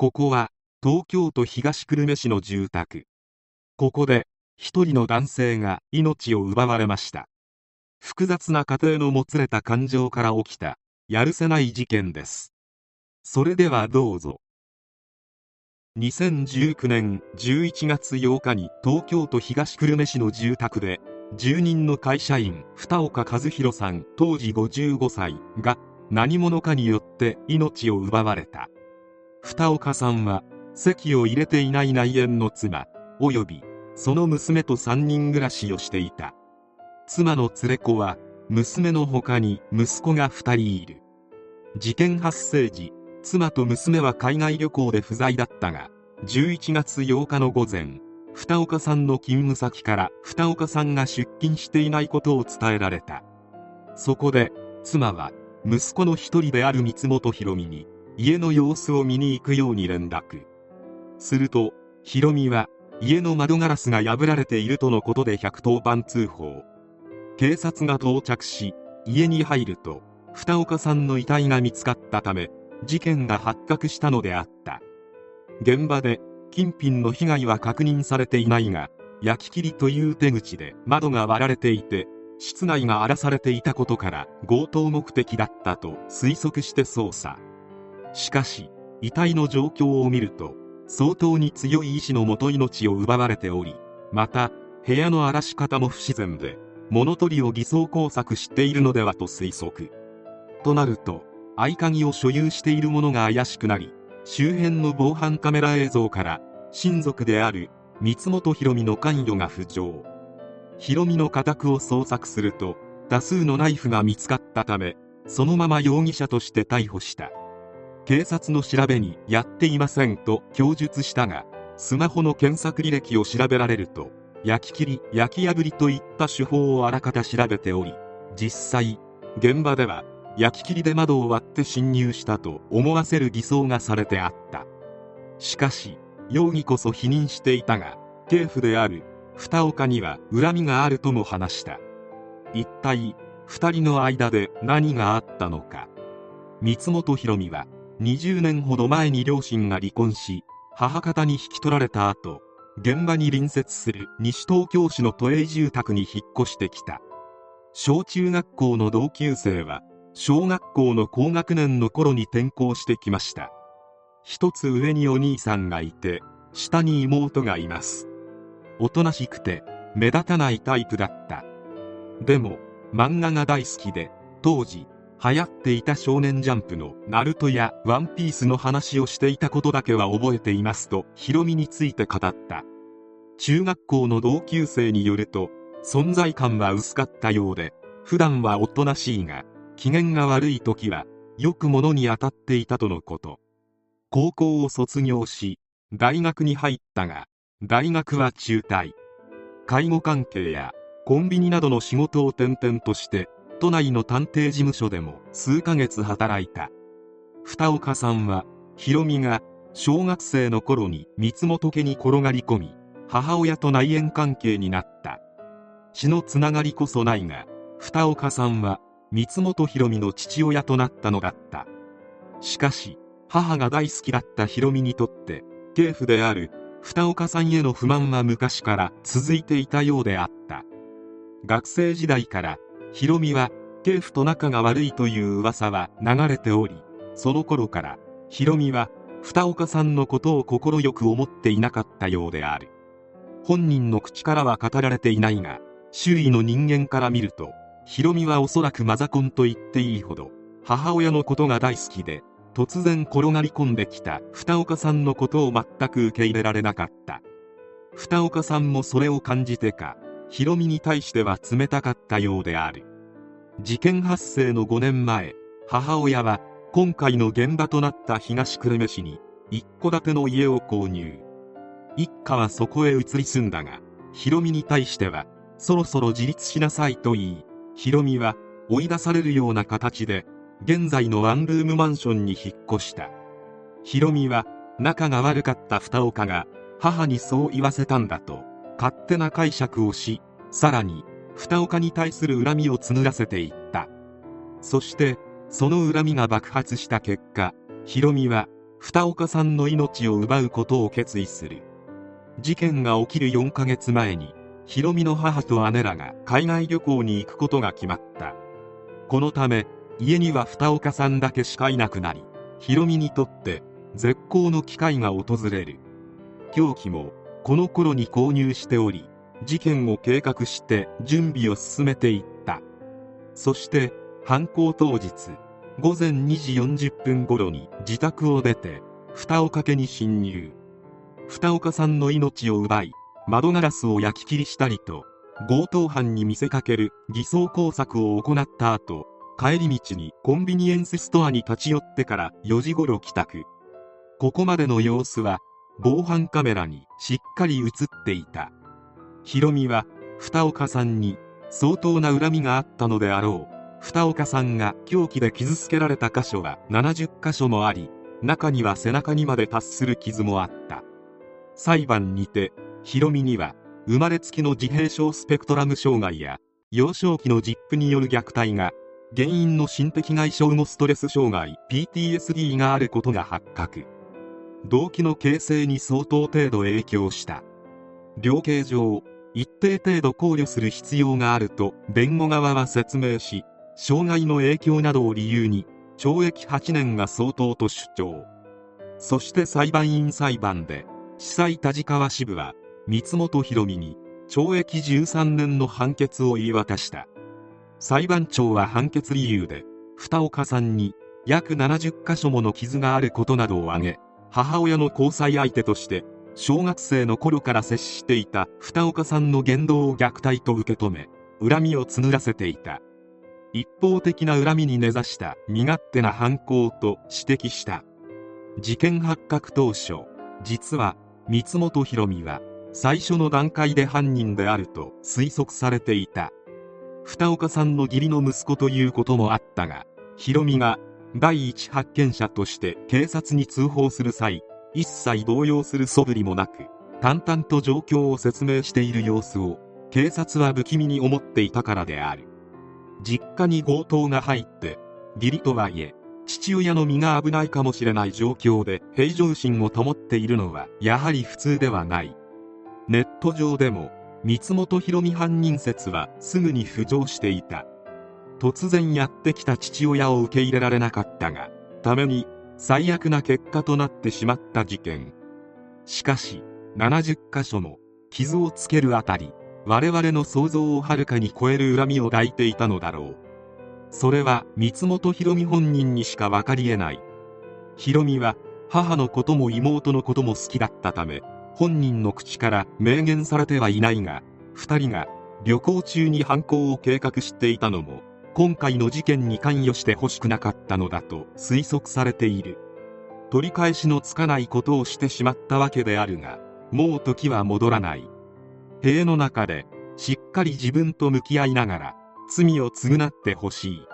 ここは東京都東久留米市の住宅。ここで一人の男性が命を奪われました。複雑な家庭のもつれた感情から起きたやるせない事件です。それではどうぞ。2019年11月8日に東京都東久留米市の住宅で住人の会社員二岡和弘さん当時55歳が何者かによって命を奪われた。二岡さんは籍を入れていない内縁の妻およびその娘と3人暮らしをしていた。妻の連れ子は娘の他に息子が2人いる。事件発生時妻と娘は海外旅行で不在だったが11月8日の午前二岡さんの勤務先から二岡さんが出勤していないことを伝えられた。そこで妻は息子の一人である三本博美に家の様子を見に行くように連絡。すると博美は家の窓ガラスが破られているとのことで110番通報。警察が到着し家に入ると二岡さんの遺体が見つかったため事件が発覚したのであった。現場で金品の被害は確認されていないが焼き切りという手口で窓が割られていて室内が荒らされていたことから強盗目的だったと推測して捜査。しかし遺体の状況を見ると相当に強い意志のもと命を奪われておりまた部屋の荒らし方も不自然で物取りを偽装工作しているのではと推測。となると合鍵を所有している者が怪しくなり周辺の防犯カメラ映像から親族である三本博美の関与が浮上。博美の家宅を捜索すると多数のナイフが見つかったためそのまま容疑者として逮捕した。警察の調べにやっていませんと供述したがスマホの検索履歴を調べられると焼き切り焼き破りといった手法をあらかた調べており実際現場では焼き切りで窓を割って侵入したと思わせる偽装がされてあった。しかし容疑こそ否認していたが警府である二岡には恨みがあるとも話した。一体二人の間で何があったのか。三本博美は20年ほど前に両親が離婚し母方に引き取られた後現場に隣接する西東京市の都営住宅に引っ越してきた。小中学校の同級生は小学校の高学年の頃に転校してきました。一つ上にお兄さんがいて下に妹がいます。おとなしくて目立たないタイプだった。でも漫画が大好きで当時流行っていた少年ジャンプのナルトやワンピースの話をしていたことだけは覚えていますとヒロミについて語った。中学校の同級生によると存在感は薄かったようで普段はおとなしいが機嫌が悪い時はよく物に当たっていたとのこと。高校を卒業し大学に入ったが大学は中退。介護関係やコンビニなどの仕事を転々として都内の探偵事務所でも数ヶ月働いた。二岡さんはヒロミが小学生の頃に三本家に転がり込み母親と内縁関係になった。血のつながりこそないが二岡さんは三本博美の父親となったのだった。しかし母が大好きだった博美にとって系譜である二岡さんへの不満は昔から続いていたようであった。学生時代から博美は系譜と仲が悪いという噂は流れておりその頃から博美は二岡さんのことを快く思っていなかったようである。本人の口からは語られていないが周囲の人間から見るとヒロミはおそらくマザコンと言っていいほど母親のことが大好きで突然転がり込んできた二岡さんのことを全く受け入れられなかった。二岡さんもそれを感じてかヒロミに対しては冷たかったようである。事件発生の5年前母親は今回の現場となった東久留米市に一戸建ての家を購入。一家はそこへ移り住んだがヒロミに対してはそろそろ自立しなさいと言いヒロミは追い出されるような形で現在のワンルームマンションに引っ越した。ヒロミは仲が悪かった二岡が母にそう言わせたんだと勝手な解釈をしさらに二岡に対する恨みを募らせていった。そしてその恨みが爆発した結果ヒロミは二岡さんの命を奪うことを決意する。事件が起きる4ヶ月前にヒロミの母と姉らが海外旅行に行くことが決まった。このため家には二岡さんだけしかいなくなりヒロミにとって絶好の機会が訪れる。凶器もこの頃に購入しており事件を計画して準備を進めていった。そして犯行当日午前2時40分頃に自宅を出て二岡家に侵入。二岡さんの命を奪い窓ガラスを焼き切りしたりと強盗犯に見せかける偽装工作を行った後帰り道にコンビニエンスストアに立ち寄ってから4時頃帰宅。ここまでの様子は防犯カメラにしっかり映っていた。ヒロミは二岡さんに相当な恨みがあったのであろう。二岡さんが凶器で傷つけられた箇所は70箇所もあり中には背中にまで達する傷もあった。裁判にてヒロミには生まれつきの自閉症スペクトラム障害や幼少期のジップによる虐待が原因の心的外傷のストレス障害 PTSD があることが発覚。動機の形成に相当程度影響した。量刑上一定程度考慮する必要があると弁護側は説明し障害の影響などを理由に懲役8年が相当と主張。そして裁判員裁判で地裁田川支部は三本博美に懲役13年の判決を言い渡した。裁判長は判決理由で二岡さんに約70箇所もの傷があることなどを挙げ母親の交際相手として小学生の頃から接していた二岡さんの言動を虐待と受け止め恨みを募らせていた。一方的な恨みに根ざした身勝手な犯行と指摘した。事件発覚当初実は三本博美は最初の段階で犯人であると推測されていた。二岡さんの義理の息子ということもあったが博美が第一発見者として警察に通報する際一切動揺する素振りもなく淡々と状況を説明している様子を警察は不気味に思っていたからである。実家に強盗が入って義理とはいえ父親の身が危ないかもしれない状況で平常心を保っているのはやはり普通ではない。ネット上でも三本博美犯人説はすぐに浮上していた。突然やってきた父親を受け入れられなかったがために最悪な結果となってしまった事件。しかし70箇所も傷をつけるあたり我々の想像をはるかに超える恨みを抱いていたのだろう。それは三本博美本人にしか分かりえない。博美は母のことも妹のことも好きだったため本人の口から明言されてはいないが2人が旅行中に犯行を計画していたのも今回の事件に関与してほしくなかったのだと推測されている。取り返しのつかないことをしてしまったわけであるがもう時は戻らない。塀の中でしっかり自分と向き合いながら罪を償ってほしい。